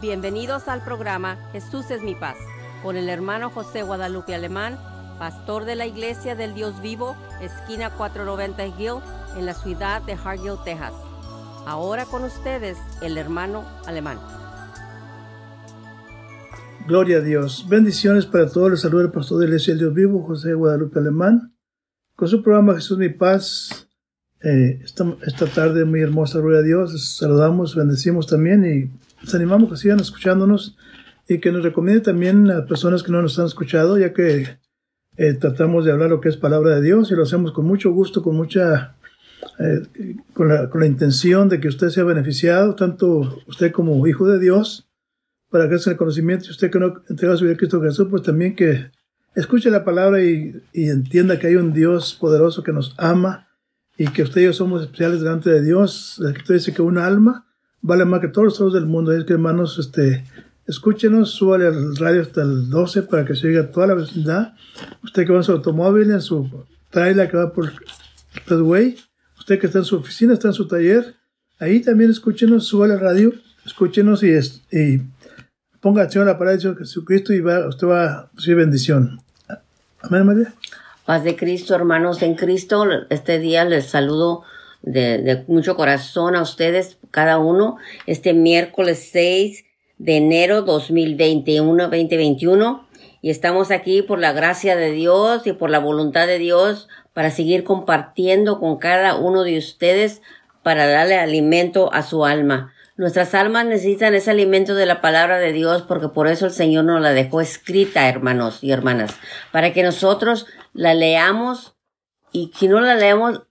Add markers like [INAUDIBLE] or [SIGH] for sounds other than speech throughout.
Bienvenidos al programa Jesús es mi paz con el hermano José Guadalupe Alemán, pastor de la Iglesia del Dios Vivo, esquina 490 Hill, en la ciudad de Hargill, Texas. Ahora con ustedes el hermano Alemán. Gloria a Dios. Bendiciones para todos. Les saluda el pastor de la Iglesia del Dios Vivo, José Guadalupe Alemán, con su programa Jesús mi paz. Eh, esta, esta tarde muy hermosa, gloria a Dios. Saludamos, bendecimos también y les animamos que sigan escuchándonos y que nos recomiende también a personas que no nos han escuchado, ya que eh, tratamos de hablar lo que es palabra de Dios y lo hacemos con mucho gusto, con mucha, eh, con, la, con, la, intención de que usted sea beneficiado, tanto usted como hijo de Dios, para que el conocimiento y usted que no entrega su vida a Cristo Jesús, pues también que escuche la palabra y, y entienda que hay un Dios poderoso que nos ama y que usted y yo somos especiales delante de Dios. Escritura dice que una alma vale más que todos los ojos del mundo. Es que hermanos, este, escúchenos, súbale al radio hasta el 12 para que se oiga toda la vecindad. Usted que va en su automóvil, en su trailer que va por Redway, usted que está en su oficina, está en su taller, ahí también escúchenos, súbale al radio, escúchenos y, y ponga acción a la palabra de Jesucristo y va, usted va a recibir bendición. Amén, María. Paz de Cristo, hermanos en Cristo. Este día les saludo de, mucho corazón a ustedes, cada uno, este miércoles 6 de enero 2021, 2021. Y estamos aquí por la gracia de Dios y por la voluntad de Dios para seguir compartiendo con cada uno de ustedes para darle alimento a su alma. Nuestras almas necesitan ese alimento de la palabra de Dios porque por eso el Señor nos la dejó escrita, hermanos y hermanas, para que nosotros la leamos y si no la leemos,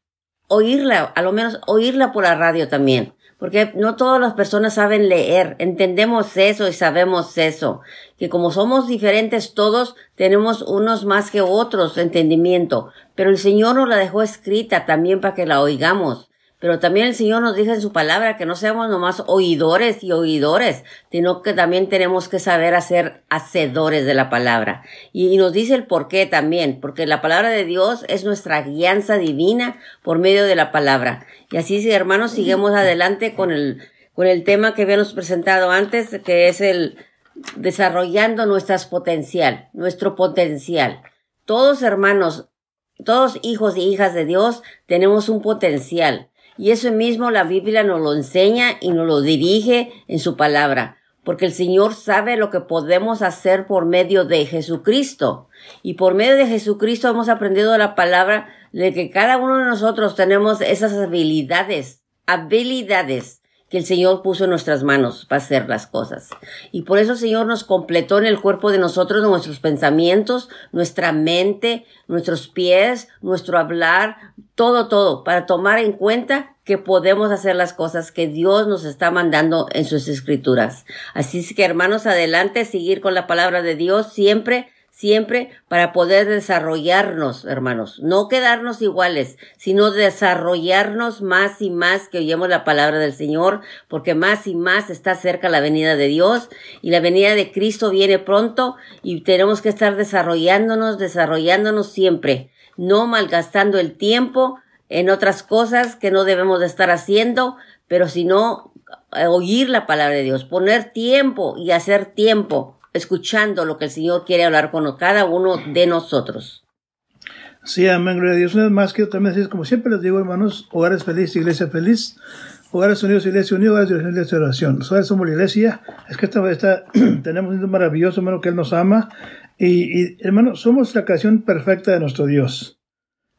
oírla, a lo menos oírla por la radio también. Porque no todas las personas saben leer, entendemos eso y sabemos eso, que como somos diferentes todos, tenemos unos más que otros entendimiento, pero el Señor nos la dejó escrita también para que la oigamos. Pero también el Señor nos dice en su palabra que no seamos nomás oidores y oidores, sino que también tenemos que saber hacer hacedores de la palabra. Y, nos dice el por qué también, porque la palabra de Dios es nuestra guianza divina por medio de la palabra. Y así, hermanos, seguimos adelante con el, con el tema que habíamos presentado antes, que es el desarrollando nuestras potencial, nuestro potencial. Todos hermanos, todos hijos y hijas de Dios tenemos un potencial. Y eso mismo la Biblia nos lo enseña y nos lo dirige en su palabra, porque el Señor sabe lo que podemos hacer por medio de Jesucristo. Y por medio de Jesucristo hemos aprendido la palabra de que cada uno de nosotros tenemos esas habilidades, habilidades que el Señor puso en nuestras manos para hacer las cosas. Y por eso el Señor nos completó en el cuerpo de nosotros nuestros pensamientos, nuestra mente, nuestros pies, nuestro hablar, todo, todo, para tomar en cuenta que podemos hacer las cosas que Dios nos está mandando en sus escrituras. Así es que hermanos, adelante, seguir con la palabra de Dios siempre siempre para poder desarrollarnos, hermanos, no quedarnos iguales, sino desarrollarnos más y más que oyemos la palabra del Señor, porque más y más está cerca la venida de Dios y la venida de Cristo viene pronto y tenemos que estar desarrollándonos, desarrollándonos siempre, no malgastando el tiempo en otras cosas que no debemos de estar haciendo, pero sino oír la palabra de Dios, poner tiempo y hacer tiempo escuchando lo que el Señor quiere hablar con cada uno de nosotros. Sí, amén, gloria a Dios. Una vez más quiero también decir, como siempre les digo, hermanos, hogares feliz, iglesia feliz, hogares unidos, iglesia unida, hogares de iglesia de oración. Nosotros somos la iglesia, es que esta, esta [CLEARS THROAT] tenemos un maravilloso, hermano, que Él nos ama, y, y hermano, somos la creación perfecta de nuestro Dios.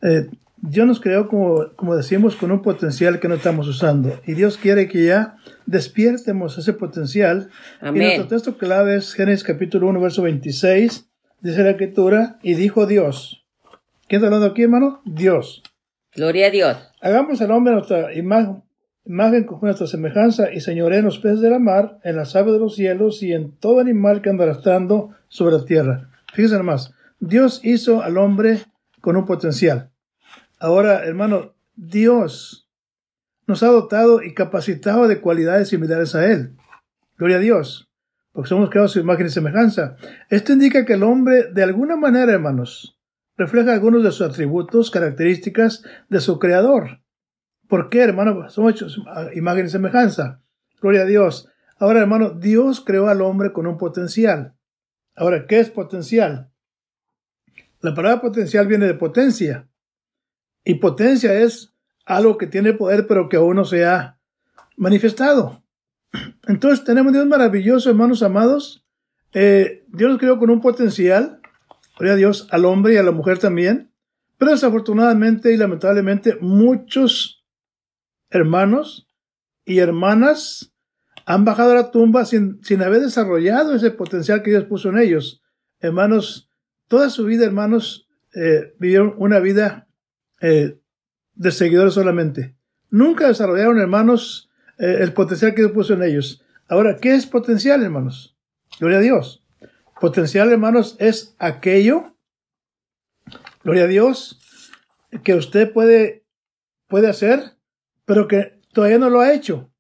Eh, Dios nos creó, como, como decimos, con un potencial que no estamos usando. Y Dios quiere que ya despiertemos ese potencial. Amén. Y nuestro texto clave es Génesis capítulo 1, verso 26. Dice la escritura, y dijo Dios. ¿Quién está hablando aquí, hermano? Dios. Gloria a Dios. Hagamos al hombre nuestra imagen, imagen con nuestra semejanza y señoré en los peces de la mar, en las aves de los cielos y en todo animal que anda arrastrando sobre la tierra. Fíjense nomás. Dios hizo al hombre con un potencial. Ahora, hermano, Dios nos ha dotado y capacitado de cualidades similares a Él. Gloria a Dios, porque somos creados su imagen y semejanza. Esto indica que el hombre, de alguna manera, hermanos, refleja algunos de sus atributos, características de su creador. ¿Por qué, hermano? Somos hechos imagen y semejanza. Gloria a Dios. Ahora, hermano, Dios creó al hombre con un potencial. Ahora, ¿qué es potencial? La palabra potencial viene de potencia. Y potencia es algo que tiene poder, pero que aún no se ha manifestado. Entonces tenemos Dios maravilloso, hermanos amados. Eh, Dios nos creó con un potencial, gloria a Dios, al hombre y a la mujer también. Pero desafortunadamente y lamentablemente muchos hermanos y hermanas han bajado a la tumba sin, sin haber desarrollado ese potencial que Dios puso en ellos. Hermanos, toda su vida, hermanos, eh, vivieron una vida eh, de seguidores solamente. Nunca desarrollaron, hermanos, eh, el potencial que Dios puso en ellos. Ahora, ¿qué es potencial, hermanos? Gloria a Dios. Potencial, hermanos, es aquello, gloria a Dios, que usted puede, puede hacer, pero que todavía no lo ha hecho.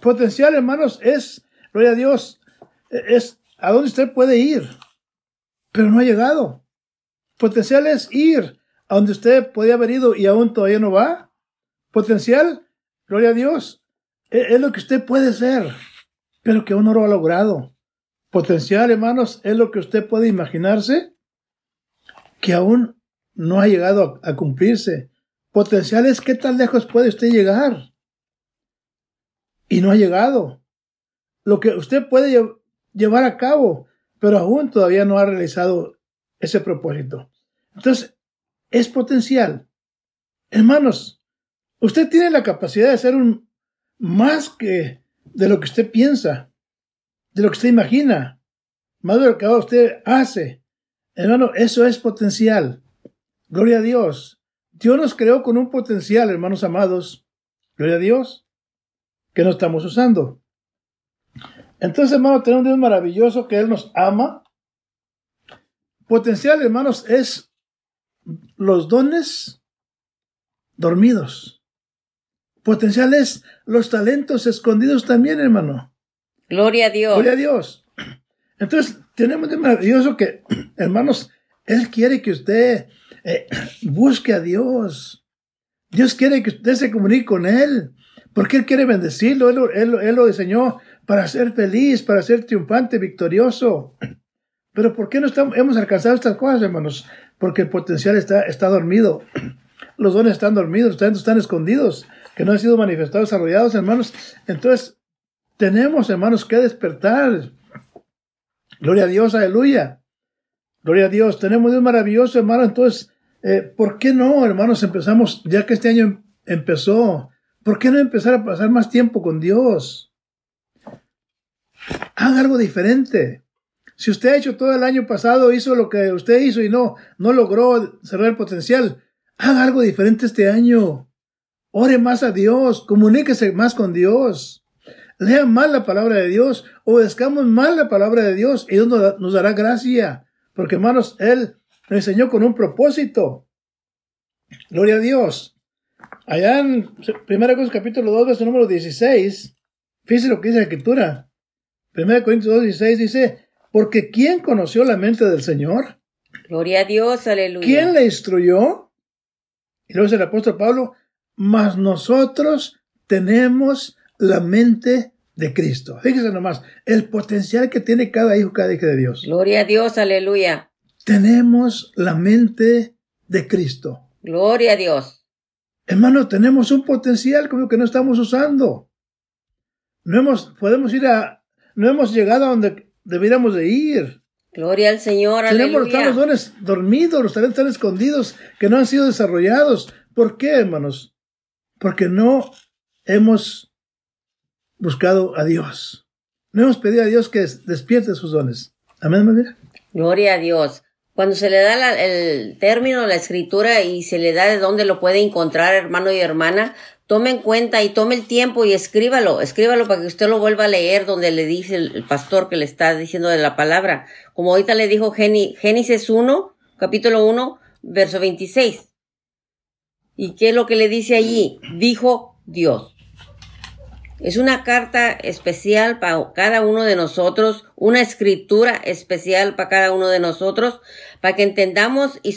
Potencial, hermanos, es, gloria a Dios, es a dónde usted puede ir, pero no ha llegado. Potencial es ir a donde usted podía haber ido y aún todavía no va. Potencial, gloria a Dios, e, es, lo que usted puede ser, pero que aún no lo ha logrado. Potencial, hermanos, es lo que usted puede imaginarse que aún no ha llegado a, a cumplirse. Potencial es qué tan lejos puede usted llegar y no ha llegado. Lo que usted puede llevar a cabo, pero aún todavía no ha realizado ese propósito. Entonces, es potencial. Hermanos, usted tiene la capacidad de ser un más que de lo que usted piensa, de lo que usted imagina, más de lo que usted hace. Hermano, eso es potencial. Gloria a Dios. Dios nos creó con un potencial, hermanos amados. Gloria a Dios que no estamos usando. Entonces, hermano, tenemos un Dios maravilloso que Él nos ama. Potencial, hermanos, es los dones dormidos. Potencial es los talentos escondidos también, hermano. Gloria a Dios. Gloria a Dios. Entonces, tenemos de maravilloso que, [CLEARS THROAT] hermanos, Él quiere que usted eh, [CLEARS THROAT] busque a Dios. Dios quiere que usted se comunique con Él. Porque Él quiere bendecirlo, Él, lo diseñó para ser feliz, para ser triunfante, victorioso. [CLEARS THROAT] Pero ¿por qué no estamos, hemos alcanzado estas cosas, hermanos? Porque el potencial está, está dormido. [CLEARS THROAT] Los dones están dormidos, los talentos están escondidos, que no han sido manifestados, desarrollados, hermanos. Entonces, tenemos, hermanos, que despertar. Gloria a Dios, aleluya. Gloria a Dios. Tenemos Dios maravilloso, hermano. Entonces, eh, ¿por qué no, hermanos, empezamos, ya que este año empezó, ¿Por qué no empezar a pasar más tiempo con Dios? Haga algo diferente. Si usted ha hecho todo el año pasado, hizo lo que usted hizo y no, no logró cerrar el potencial, haga algo diferente este año. Ore más a Dios, comuníquese más con Dios. Lea más la palabra de Dios, obedezcamos más la palabra de Dios y Dios nos dará gracia. Porque hermanos, Él nos enseñó con un propósito. Gloria a Dios. Allá en 1 Corintios capítulo 2, verso número 16, fíjese lo que dice la escritura. 1 Corintios 2, 16 dice, porque ¿quién conoció la mente del Señor? Gloria a Dios, aleluya. ¿Quién le instruyó? Y luego dice el apóstol Pablo, mas nosotros tenemos la mente de Cristo. Fíjese nomás, el potencial que tiene cada hijo, cada hija de Dios. Gloria a Dios, aleluya. Tenemos la mente de Cristo. Gloria a Dios. Hermano, tenemos un potencial como que no estamos usando. No hemos, podemos ir a, no hemos llegado a donde debiéramos de ir. Gloria al Señor, Tenemos los dones dormidos, los talentos están escondidos, que no han sido desarrollados. ¿Por qué, hermanos? Porque no hemos buscado a Dios. No hemos pedido a Dios que despierte sus dones. Amén, mira. Gloria a Dios. Cuando se le da el término, la escritura y se le da de dónde lo puede encontrar, hermano y hermana, tome en cuenta y tome el tiempo y escríbalo, escríbalo para que usted lo vuelva a leer donde le dice el, pastor que le está diciendo de la palabra. Como ahorita le dijo Génesis 1, capítulo 1, verso 26. ¿Y qué es lo que le dice allí? Dijo Dios. Es una carta especial para cada uno de nosotros, una escritura especial para cada uno de nosotros, para que entendamos y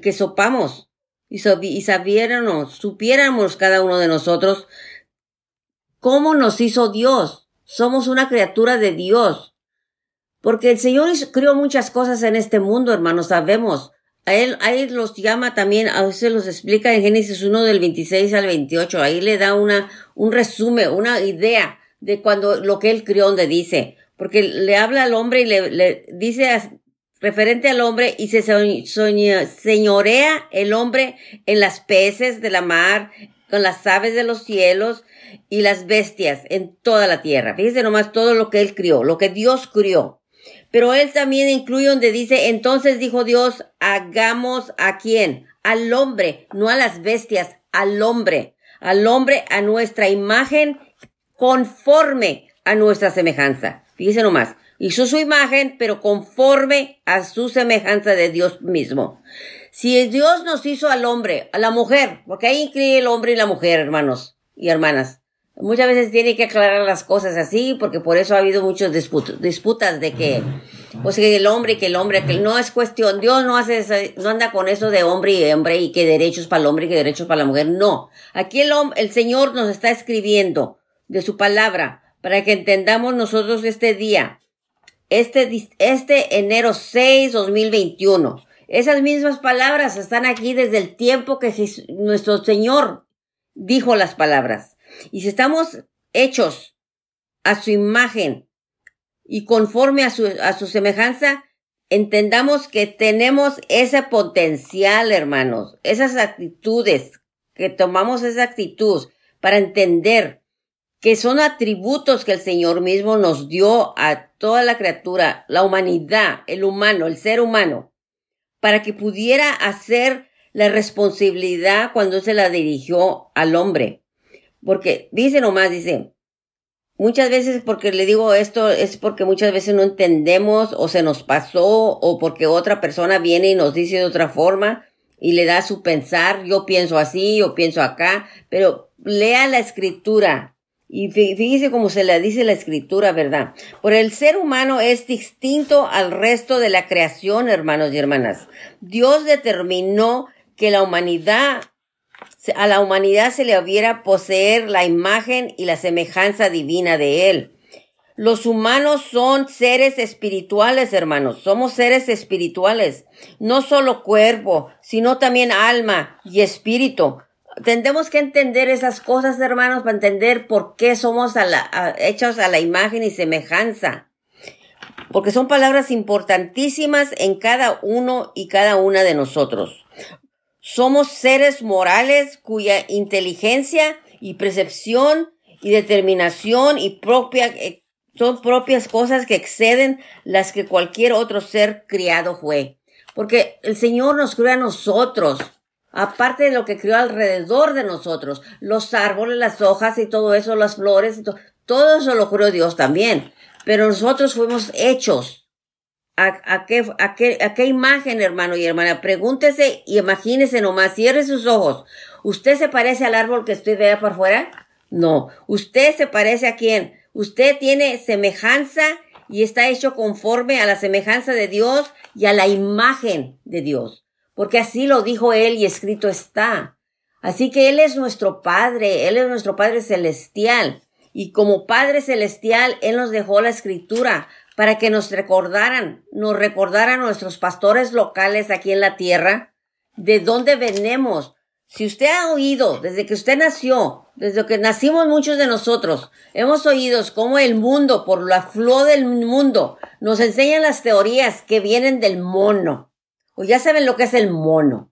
que sopamos y, sabiéramos, supiéramos cada uno de nosotros cómo nos hizo Dios, Somos una criatura de Dios. Porque el Señor creó muchas cosas en este mundo, hermanos, sabemos. A él, ahí los llama también, a veces los explica en Génesis 1 del 26 al 28. Ahí le da una, un resumen, una idea de cuando lo que él crió, donde dice. Porque le habla al hombre y le, le dice referente al hombre y se señorea el hombre en las peces de la mar, con las aves de los cielos y las bestias en toda la tierra. Fíjese nomás todo lo que él crió, lo que Dios crió. Pero él también incluye donde dice, entonces dijo Dios, hagamos a quién? Al hombre, no a las bestias, al hombre. Al hombre a nuestra imagen conforme a nuestra semejanza. Fíjese nomás, hizo su imagen, pero conforme a su semejanza de Dios mismo. Si Dios nos hizo al hombre, a la mujer, porque ahí incluye el hombre y la mujer, hermanos y hermanas. Muchas veces tiene que aclarar las cosas así, porque por eso ha habido muchas disputas de que, o sea, que el hombre, que el hombre, que no es cuestión, Dios no hace, no anda con eso de hombre y hombre y que derechos para el hombre y que derechos para la mujer, no. Aquí el, el Señor nos está escribiendo de su palabra para que entendamos nosotros este día, este, este enero 6, 2021. Esas mismas palabras están aquí desde el tiempo que nuestro Señor dijo las palabras. Y si estamos hechos a su imagen y conforme a su, a su semejanza, entendamos que tenemos ese potencial, hermanos, esas actitudes, que tomamos esa actitud para entender que son atributos que el Señor mismo nos dio a toda la criatura, la humanidad, el humano, el ser humano, para que pudiera hacer la responsabilidad cuando se la dirigió al hombre. Porque dice nomás, dice, muchas veces porque le digo esto es porque muchas veces no entendemos o se nos pasó o porque otra persona viene y nos dice de otra forma y le da su pensar, yo pienso así, yo pienso acá, pero lea la escritura, y fíjese cómo se le dice la escritura, ¿verdad? Por el ser humano es distinto al resto de la creación, hermanos y hermanas. Dios determinó que la humanidad, a la humanidad se le hubiera poseer la imagen y la semejanza divina de Él. Los humanos son seres espirituales, hermanos. Somos seres espirituales. No solo cuerpo, sino también alma y espíritu tendemos que entender esas cosas, hermanos, para entender por qué somos hechos a la imagen y semejanza. Porque son palabras importantísimas en cada uno y cada una de nosotros. Somos seres morales cuya inteligencia y percepción y determinación y propia, eh, son propias cosas que exceden las que cualquier otro ser criado fue. Porque el Señor nos crea a nosotros aparte de lo que crió alrededor de nosotros, los árboles, las hojas y todo eso, las flores, y todo, eso lo creó Dios también. Pero nosotros fuimos hechos. ¿A, qué, a, qué, ¿A qué imagen, hermano y hermana? Pregúntese y imagínese nomás, cierre sus ojos. ¿Usted se parece al árbol que estoy de allá por fuera? No. ¿Usted se parece a quién? Usted tiene semejanza y está hecho conforme a la semejanza de Dios y a la imagen de Dios porque así lo dijo Él y escrito está. Así que Él es nuestro Padre, Él es nuestro Padre celestial. Y como Padre celestial, Él nos dejó la escritura para que nos recordaran, nos recordaran nuestros pastores locales aquí en la tierra, de dónde venimos. Si usted ha oído, desde que usted nació, desde que nacimos muchos de nosotros, hemos oído cómo el mundo, por la flor del mundo, nos enseñan las teorías que vienen del mono o ya saben lo que es el mono,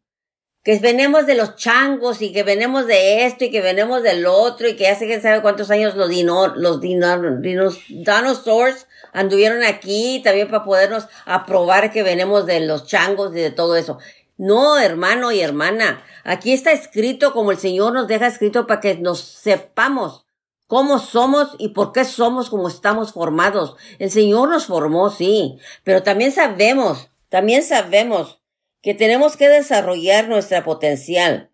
que venimos de los changos y que venimos de esto y que venimos del otro y que hace que sabe cuántos años los dino, los dinosaurs anduvieron aquí también para podernos aprobar que venimos de los changos y de todo eso. No, hermano y hermana, aquí está escrito como el Señor nos deja escrito para que nos sepamos cómo somos y por qué somos como estamos formados. El Señor nos formó, sí, pero también sabemos también sabemos que tenemos que desarrollar nuestra potencial,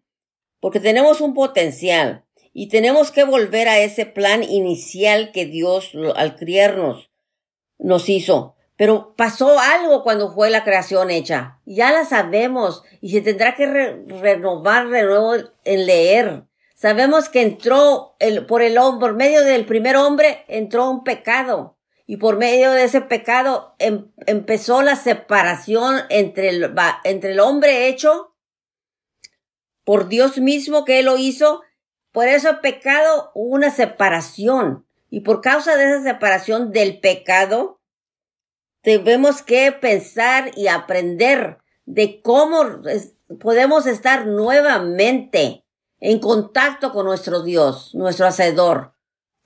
porque tenemos un potencial y tenemos que volver a ese plan inicial que Dios al criarnos nos hizo. Pero pasó algo cuando fue la creación hecha. Ya la sabemos y se tendrá que renovar de nuevo en leer. Sabemos que entró por el por medio del primer hombre entró un pecado y por medio de ese pecado em, empezó la separación entre el, entre el hombre hecho por Dios mismo que él lo hizo. Por ese pecado una separación y por causa de esa separación del pecado tenemos que pensar y aprender de cómo podemos estar nuevamente en contacto con nuestro Dios, nuestro Hacedor.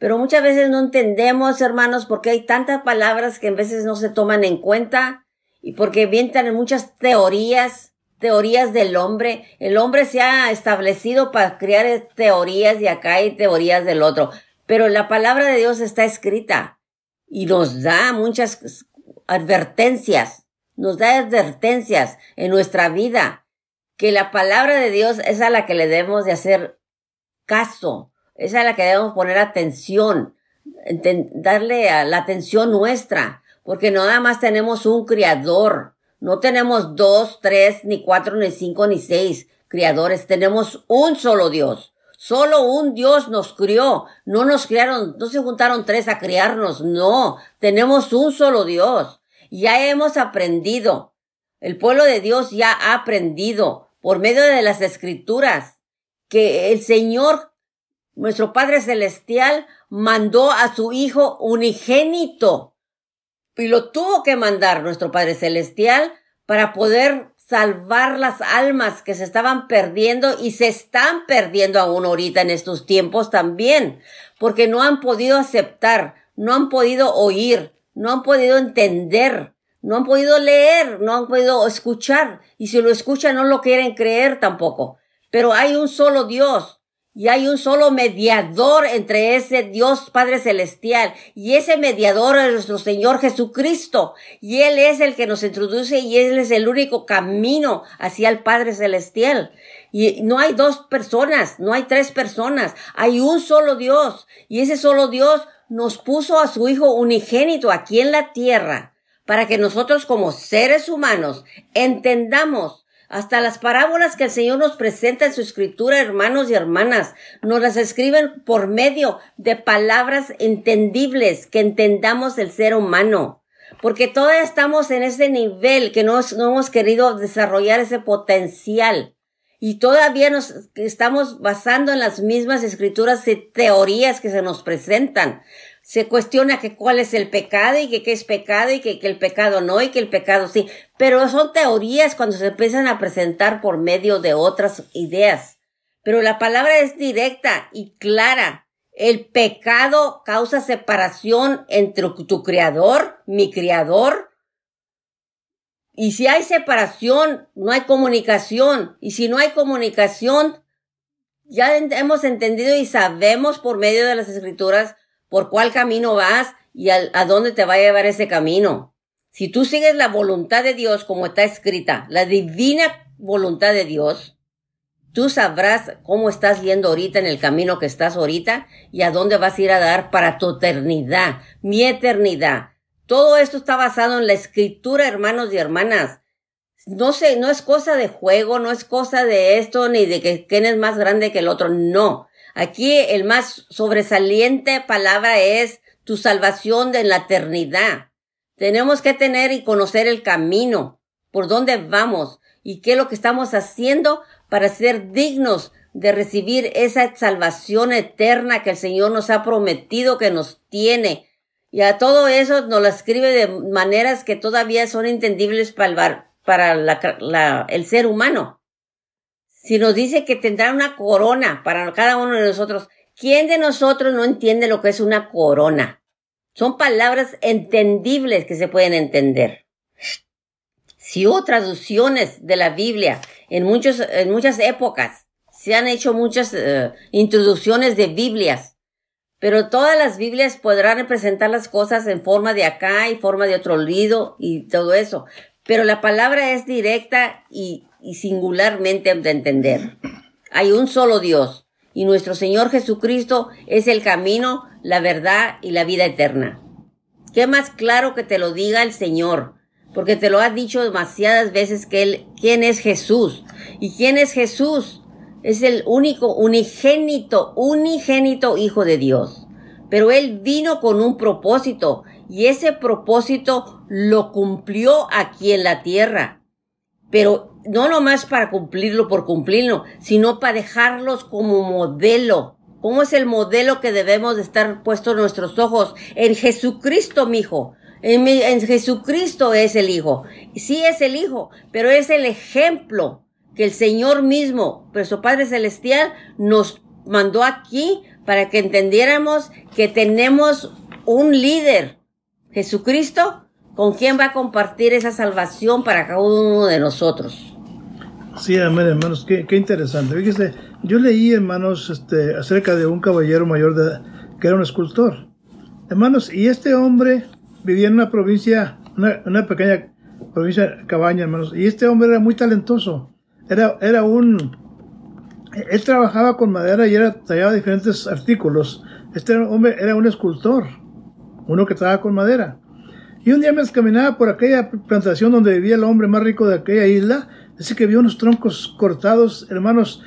Pero muchas veces no entendemos, hermanos, porque hay tantas palabras que a veces no se toman en cuenta y porque vientan en muchas teorías, teorías del hombre. El hombre se ha establecido para crear teorías y acá hay teorías del otro. Pero la palabra de Dios está escrita y nos da muchas advertencias, nos da advertencias en nuestra vida que la palabra de Dios es a la que le debemos de hacer caso, es a la que debemos poner atención, darle a la atención nuestra, porque no nada más tenemos un criador, no tenemos dos, tres, ni cuatro, ni cinco, ni seis criadores, tenemos un solo Dios. Solo un Dios nos crió. No nos criaron, no se juntaron tres a criarnos. No, tenemos un solo Dios. Ya hemos aprendido. El pueblo de Dios ya ha aprendido por medio de las escrituras que el Señor, nuestro Padre Celestial, mandó a su Hijo unigénito. Y lo tuvo que mandar nuestro Padre Celestial para poder salvar las almas que se estaban perdiendo y se están perdiendo aún ahorita en estos tiempos también, porque no han podido aceptar, no han podido oír, no han podido entender no han podido leer, no han podido escuchar, y si lo escuchan no lo quieren creer tampoco. Pero hay un solo Dios, y hay un solo mediador entre ese Dios Padre Celestial, y ese mediador es nuestro Señor Jesucristo, y Él es el que nos introduce y Él es el único camino hacia el Padre Celestial. Y no hay dos personas, no hay tres personas, hay un solo Dios, y ese solo Dios nos puso a su Hijo unigénito aquí en la tierra para que nosotros como seres humanos entendamos hasta las parábolas que el Señor nos presenta en su escritura, hermanos y hermanas, nos las escriben por medio de palabras entendibles que entendamos el ser humano. Porque todavía estamos en ese nivel que no, no hemos querido desarrollar ese potencial. Y todavía nos estamos basando en las mismas escrituras y teorías que se nos presentan se cuestiona que cuál es el pecado y que qué es pecado y que, que, el pecado no y que el pecado sí. Pero son teorías cuando se empiezan a presentar por medio de otras ideas. Pero la palabra es directa y clara. El pecado causa separación entre tu creador, mi creador. Y si hay separación, no hay comunicación. Y si no hay comunicación, ya hemos entendido y sabemos por medio de las escrituras por cuál camino vas y a, dónde te va a llevar ese camino. Si tú sigues la voluntad de Dios como está escrita, la divina voluntad de Dios, tú sabrás cómo estás yendo ahorita en el camino que estás ahorita y a dónde vas a ir a dar para tu eternidad, mi eternidad. Todo esto está basado en la escritura, hermanos y hermanas. No sé, no es cosa de juego, no es cosa de esto, ni de que quién es más grande que el otro, no. Aquí el más sobresaliente palabra es tu salvación de la eternidad. Tenemos que tener y conocer el camino, por dónde vamos y qué es lo que estamos haciendo para ser dignos de recibir esa salvación eterna que el Señor nos ha prometido que nos tiene. Y a todo eso nos lo escribe de maneras que todavía son entendibles para, para el ser humano si nos dice que tendrá una corona para cada uno de nosotros, ¿quién de nosotros no entiende lo que es una corona? Son palabras entendibles que se pueden entender. Si hubo traducciones de la Biblia en, muchos, en muchas épocas, se han hecho muchas eh, introducciones de Biblias, pero todas las Biblias podrán representar las cosas en forma de acá y forma de otro lido y todo eso. Pero la palabra es directa y y singularmente de entender. Hay un solo Dios y nuestro Señor Jesucristo es el camino, la verdad y la vida eterna. ¿Qué más claro que te lo diga el Señor? Porque te lo ha dicho demasiadas veces que Él, ¿quién es Jesús? ¿Y quién es Jesús? es el único, unigénito, unigénito Hijo de Dios. Pero Él vino con un propósito y ese propósito lo cumplió aquí en la tierra. Pero no nomás para cumplirlo por cumplirlo, sino para dejarlos como modelo. ¿Cómo es el modelo que debemos de estar puestos nuestros ojos? En Jesucristo, mi hijo. En, en Jesucristo es el Hijo. Sí es el Hijo, pero es el ejemplo que el Señor mismo, nuestro Padre Celestial, nos mandó aquí para que entendiéramos que tenemos un líder, Jesucristo, con quien va a compartir esa salvación para cada uno de nosotros. Sí, amén, hermanos, qué, qué interesante. Fíjese, yo leí, hermanos, este, acerca de un caballero mayor de, que era un escultor. Hermanos, y este hombre vivía en una provincia, una, una pequeña provincia cabaña, hermanos, y este hombre era muy talentoso. Era, era un, él trabajaba con madera y era, tallaba diferentes artículos. Este hombre era un escultor, uno que trabajaba con madera. Y un día me caminaba por aquella plantación donde vivía el hombre más rico de aquella isla. Dice que vio unos troncos cortados, hermanos,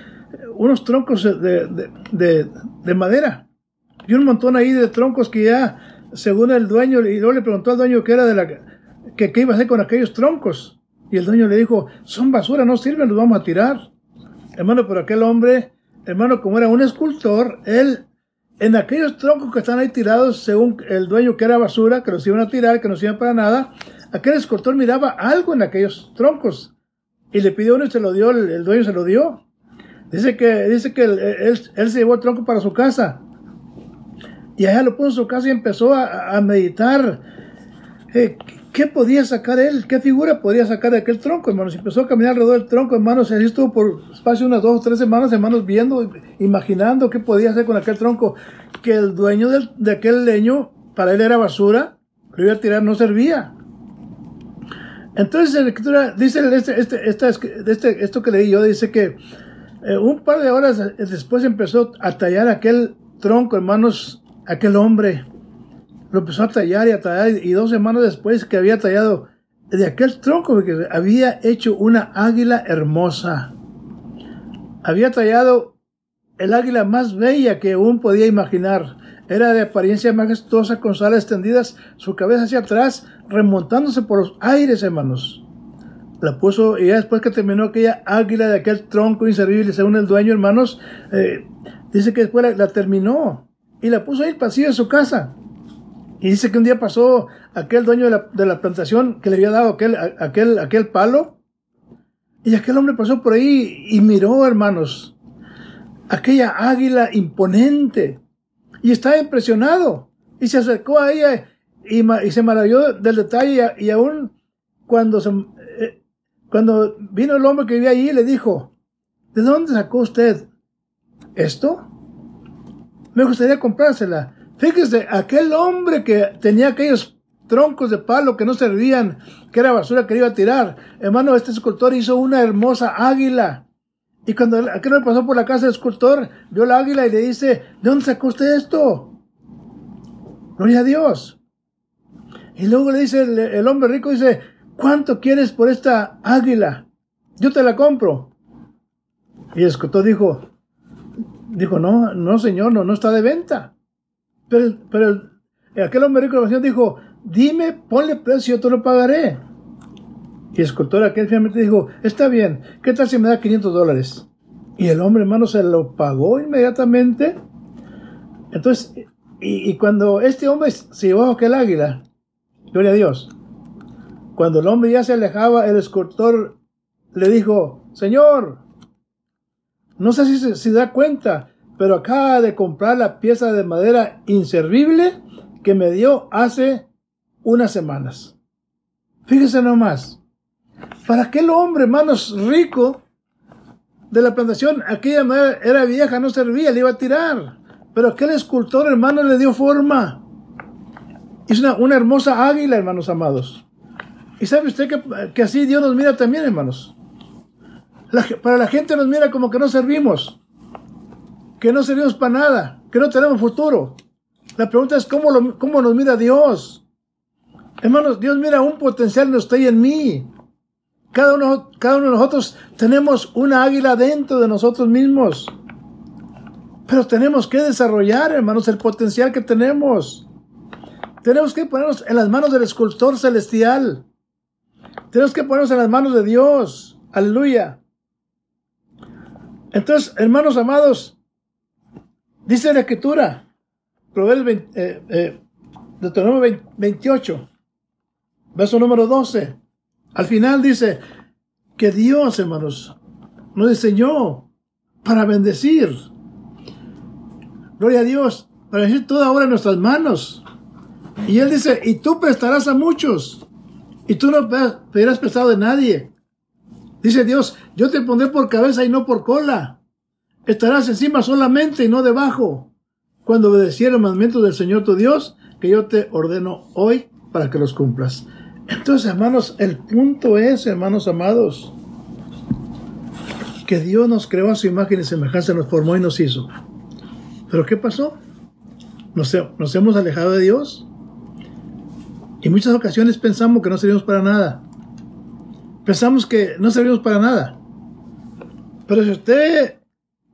unos troncos de, de, de, de madera. Y un montón ahí de troncos que ya según el dueño, y luego le preguntó al dueño qué era de la, que qué iba a hacer con aquellos troncos. Y el dueño le dijo, son basura, no sirven, los vamos a tirar. Hermano, pero aquel hombre, hermano, como era un escultor, él, en aquellos troncos que están ahí tirados, según el dueño que era basura, que los iban a tirar, que no sirvían para nada, aquel escultor miraba algo en aquellos troncos. Y le pidió uno y se lo dio, el, dueño se lo dio. Dice que, dice que él, él, él se llevó el tronco para su casa. Y allá lo puso en su casa y empezó a, a meditar. Eh, ¿Qué podía sacar él? ¿Qué figura podía sacar de aquel tronco, hermanos? Y empezó a caminar alrededor del tronco, hermanos. Y así estuvo por espacio de unas dos o tres semanas, hermanos, viendo, imaginando qué podía hacer con aquel tronco. Que el dueño del, de aquel leño, para él era basura, lo iba a tirar, no servía. Entonces, en la escritura, dice este, este, este, esto que leí yo, dice que eh, un par de horas después empezó a tallar aquel tronco, hermanos, aquel hombre lo empezó a tallar y a tallar y dos semanas después que había tallado de aquel tronco había hecho una águila hermosa. Había tallado el águila más bella que aún podía imaginar. Era de apariencia majestuosa con alas extendidas, su cabeza hacia atrás, remontándose por los aires, hermanos. La puso, y ya después que terminó aquella águila de aquel tronco inservible, según el dueño, hermanos, eh, dice que después la, la terminó y la puso ahí pasillo de su casa. Y dice que un día pasó aquel dueño de la, de la plantación que le había dado aquel, aquel, aquel palo. Y aquel hombre pasó por ahí y miró, hermanos, aquella águila imponente. Y estaba impresionado. Y se acercó a ella y, se maravilló del detalle. Y, aún cuando, eh, cuando vino el hombre que vivía allí, le dijo, ¿de dónde sacó usted esto? me gustaría comprársela. Fíjese, aquel hombre que tenía aquellos troncos de palo que no servían, que era basura que iba a tirar. Hermano, este escultor hizo una hermosa águila. Y cuando aquel hombre pasó por la casa del escultor, vio la águila y le dice, ¿de dónde sacó usted esto? Gloria a Dios. Y luego le dice el, hombre rico, dice, ¿cuánto quieres por esta águila? Yo te la compro. Y el escultor dijo, Dijo, no, no señor, no, no está de venta. Pero, pero el, aquel hombre rico dijo, dime, ponle precio, yo te lo pagaré. Y el escultor aquel finalmente dijo, está bien, ¿qué tal si me da 500 dólares? Y el hombre hermano se lo pagó inmediatamente. Entonces, y, cuando este hombre se llevó aquel águila, gloria a Dios, cuando el hombre ya se alejaba, el escultor le dijo, Señor, no sé si se si da cuenta, pero acaba de comprar la pieza de madera inservible que me dio hace unas semanas. Fíjese nomás. Para aquel hombre, hermanos, rico de la plantación, aquella madera era vieja, no servía, le iba a tirar. Pero aquel escultor, hermano, le dio forma. Es una, una hermosa águila, hermanos amados. Y sabe usted que, que así Dios nos mira también, hermanos. La, para la gente nos mira como que no servimos, que no servimos para nada, que no tenemos futuro. La pregunta es cómo, lo, cómo nos mira Dios. Hermanos, Dios mira un potencial en usted y en mí. Cada uno, cada uno de nosotros tenemos una águila dentro de nosotros mismos. Pero tenemos que desarrollar, hermanos, el potencial que tenemos. Tenemos que ponernos en las manos del escultor celestial. Tenemos que ponernos en las manos de Dios. Aleluya. Entonces, hermanos amados, dice la escritura, Proverbios 20, eh, eh, Deuteronomio 28, verso número 12. Al final dice que Dios, hermanos, nos diseñó para bendecir. Gloria a Dios, para decir toda obra en nuestras manos. Y Él dice, y tú prestarás a muchos, y tú no pedirás prestado de nadie. Dice Dios, yo te pondré por cabeza y no por cola. Estarás encima solamente y no debajo. Cuando obedecieras los mandamientos del Señor tu Dios, que yo te ordeno hoy para que los cumplas. Entonces, hermanos, el punto es, hermanos amados, que Dios nos creó a su imagen y semejanza, nos formó y nos hizo. Pero ¿qué pasó? Nos, nos hemos alejado de Dios. Y muchas ocasiones pensamos que no servimos para nada. Pensamos que no servimos para nada. Pero si usted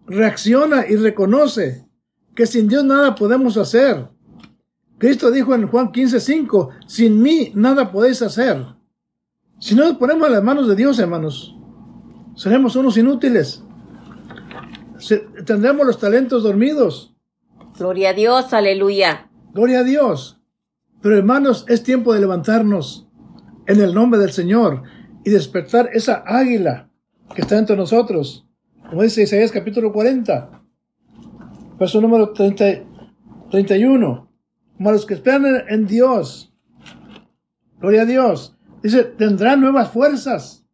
reacciona y reconoce que sin Dios nada podemos hacer, Cristo dijo en Juan 15:5, sin mí nada podéis hacer. Si no nos ponemos en las manos de Dios, hermanos, seremos unos inútiles. Tendremos los talentos dormidos. Gloria a Dios, aleluya. Gloria a Dios. Pero hermanos, es tiempo de levantarnos en el nombre del Señor y despertar esa águila que está entre nosotros. Como dice Isaías capítulo 40, verso número 30, 31 como los que esperan en, Dios. Gloria a Dios. Dice, tendrán nuevas fuerzas,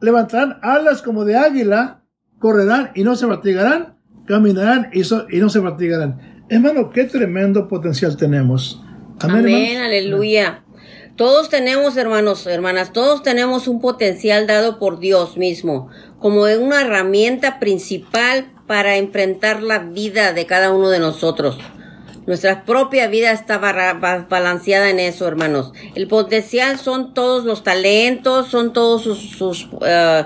levantarán alas como de águila, correrán y no se fatigarán, caminarán y, y no se fatigarán. Hermano, qué tremendo potencial tenemos. Amén, aleluya. Todos tenemos, hermanos, hermanas, todos tenemos un potencial dado por Dios mismo, como una herramienta principal para enfrentar la vida de cada uno de nosotros. Nuestra propia vida está balanceada en eso, hermanos. El potencial son todos los talentos, son todos sus, eh,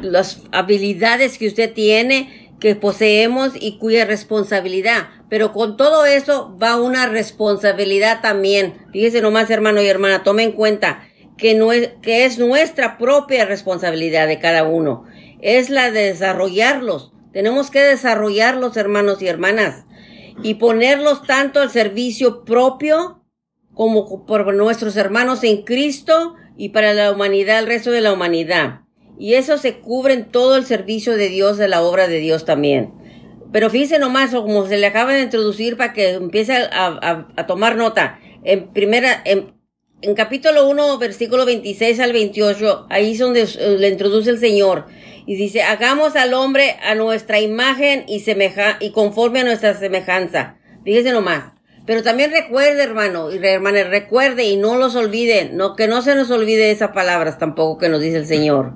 las habilidades que usted tiene, que poseemos y cuya responsabilidad. Pero con todo eso va una responsabilidad también. Fíjese nomás, hermano y hermana, tome en cuenta que, no es, que es nuestra propia responsabilidad de cada uno. Es la de desarrollarlos. Tenemos que desarrollarlos, hermanos y hermanas y ponerlos tanto al servicio propio como por nuestros hermanos en Cristo y para la humanidad, el resto de la humanidad. Y eso se cubre en todo el servicio de Dios, de la obra de Dios también. Pero fíjense nomás, como se le acaba de introducir para que empiece a, tomar nota. En primera, en, en capítulo 1, versículo 26 al 28, ahí es donde eh, le introduce el Señor. Y dice, hagamos al hombre a nuestra imagen y, semeja y conforme a nuestra semejanza. Fíjese nomás. Pero también recuerde, hermano y hermana, recuerde y no los olvide, no, que no se nos olvide esas palabras tampoco que nos dice el Señor.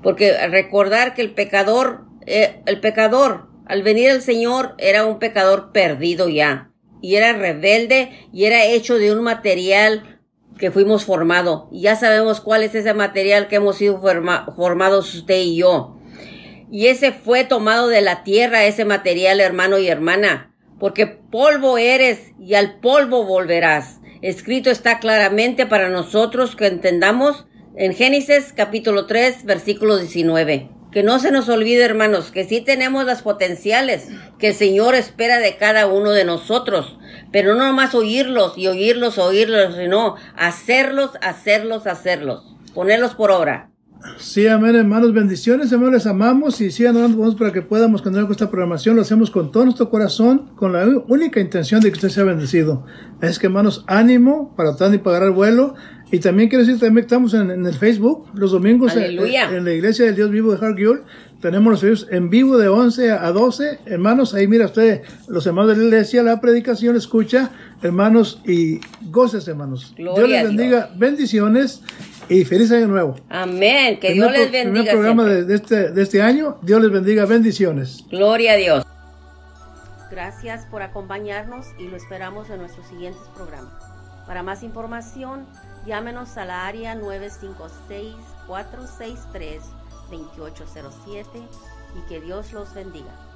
Porque recordar que el pecador, eh, el pecador, al venir el Señor, era un pecador perdido ya. Y era rebelde y era hecho de un material que fuimos formados. Y ya sabemos cuál es ese material que hemos sido formados usted y yo. Y ese fue tomado de la tierra, ese material, hermano y hermana. Porque polvo eres y al polvo volverás. Escrito está claramente para nosotros que entendamos en Génesis capítulo 3 versículo 19. Que no se nos olvide, hermanos, que sí tenemos las potenciales que el Señor espera de cada uno de nosotros, pero no nomás oírlos y oírlos, oírlos, sino hacerlos, hacerlos, hacerlos, ponerlos por obra. Sí, amén, hermanos, bendiciones, hermanos, les amamos y sigan orando para que podamos continuar con esta programación. Lo hacemos con todo nuestro corazón, con la única intención de que usted sea bendecido. Es que, hermanos, ánimo para tratar y pagar el vuelo. Y también quiero decir también que estamos en, el Facebook los domingos en, la iglesia del Dios vivo de Hargill. Tenemos los servicios en vivo de 11 a 12. Hermanos, ahí mira usted, los hermanos de la iglesia, la predicación, escucha, hermanos, y goces, hermanos. Dios les bendiga, bendiciones y feliz año nuevo. Amén, que Dios les bendiga. Primer programa de, este, de este año, Dios les bendiga, bendiciones. Gloria a Dios. Gracias por acompañarnos y lo esperamos en nuestros siguientes programas. Para más información, llámenos a la área 956-463-2807 y que Dios los bendiga.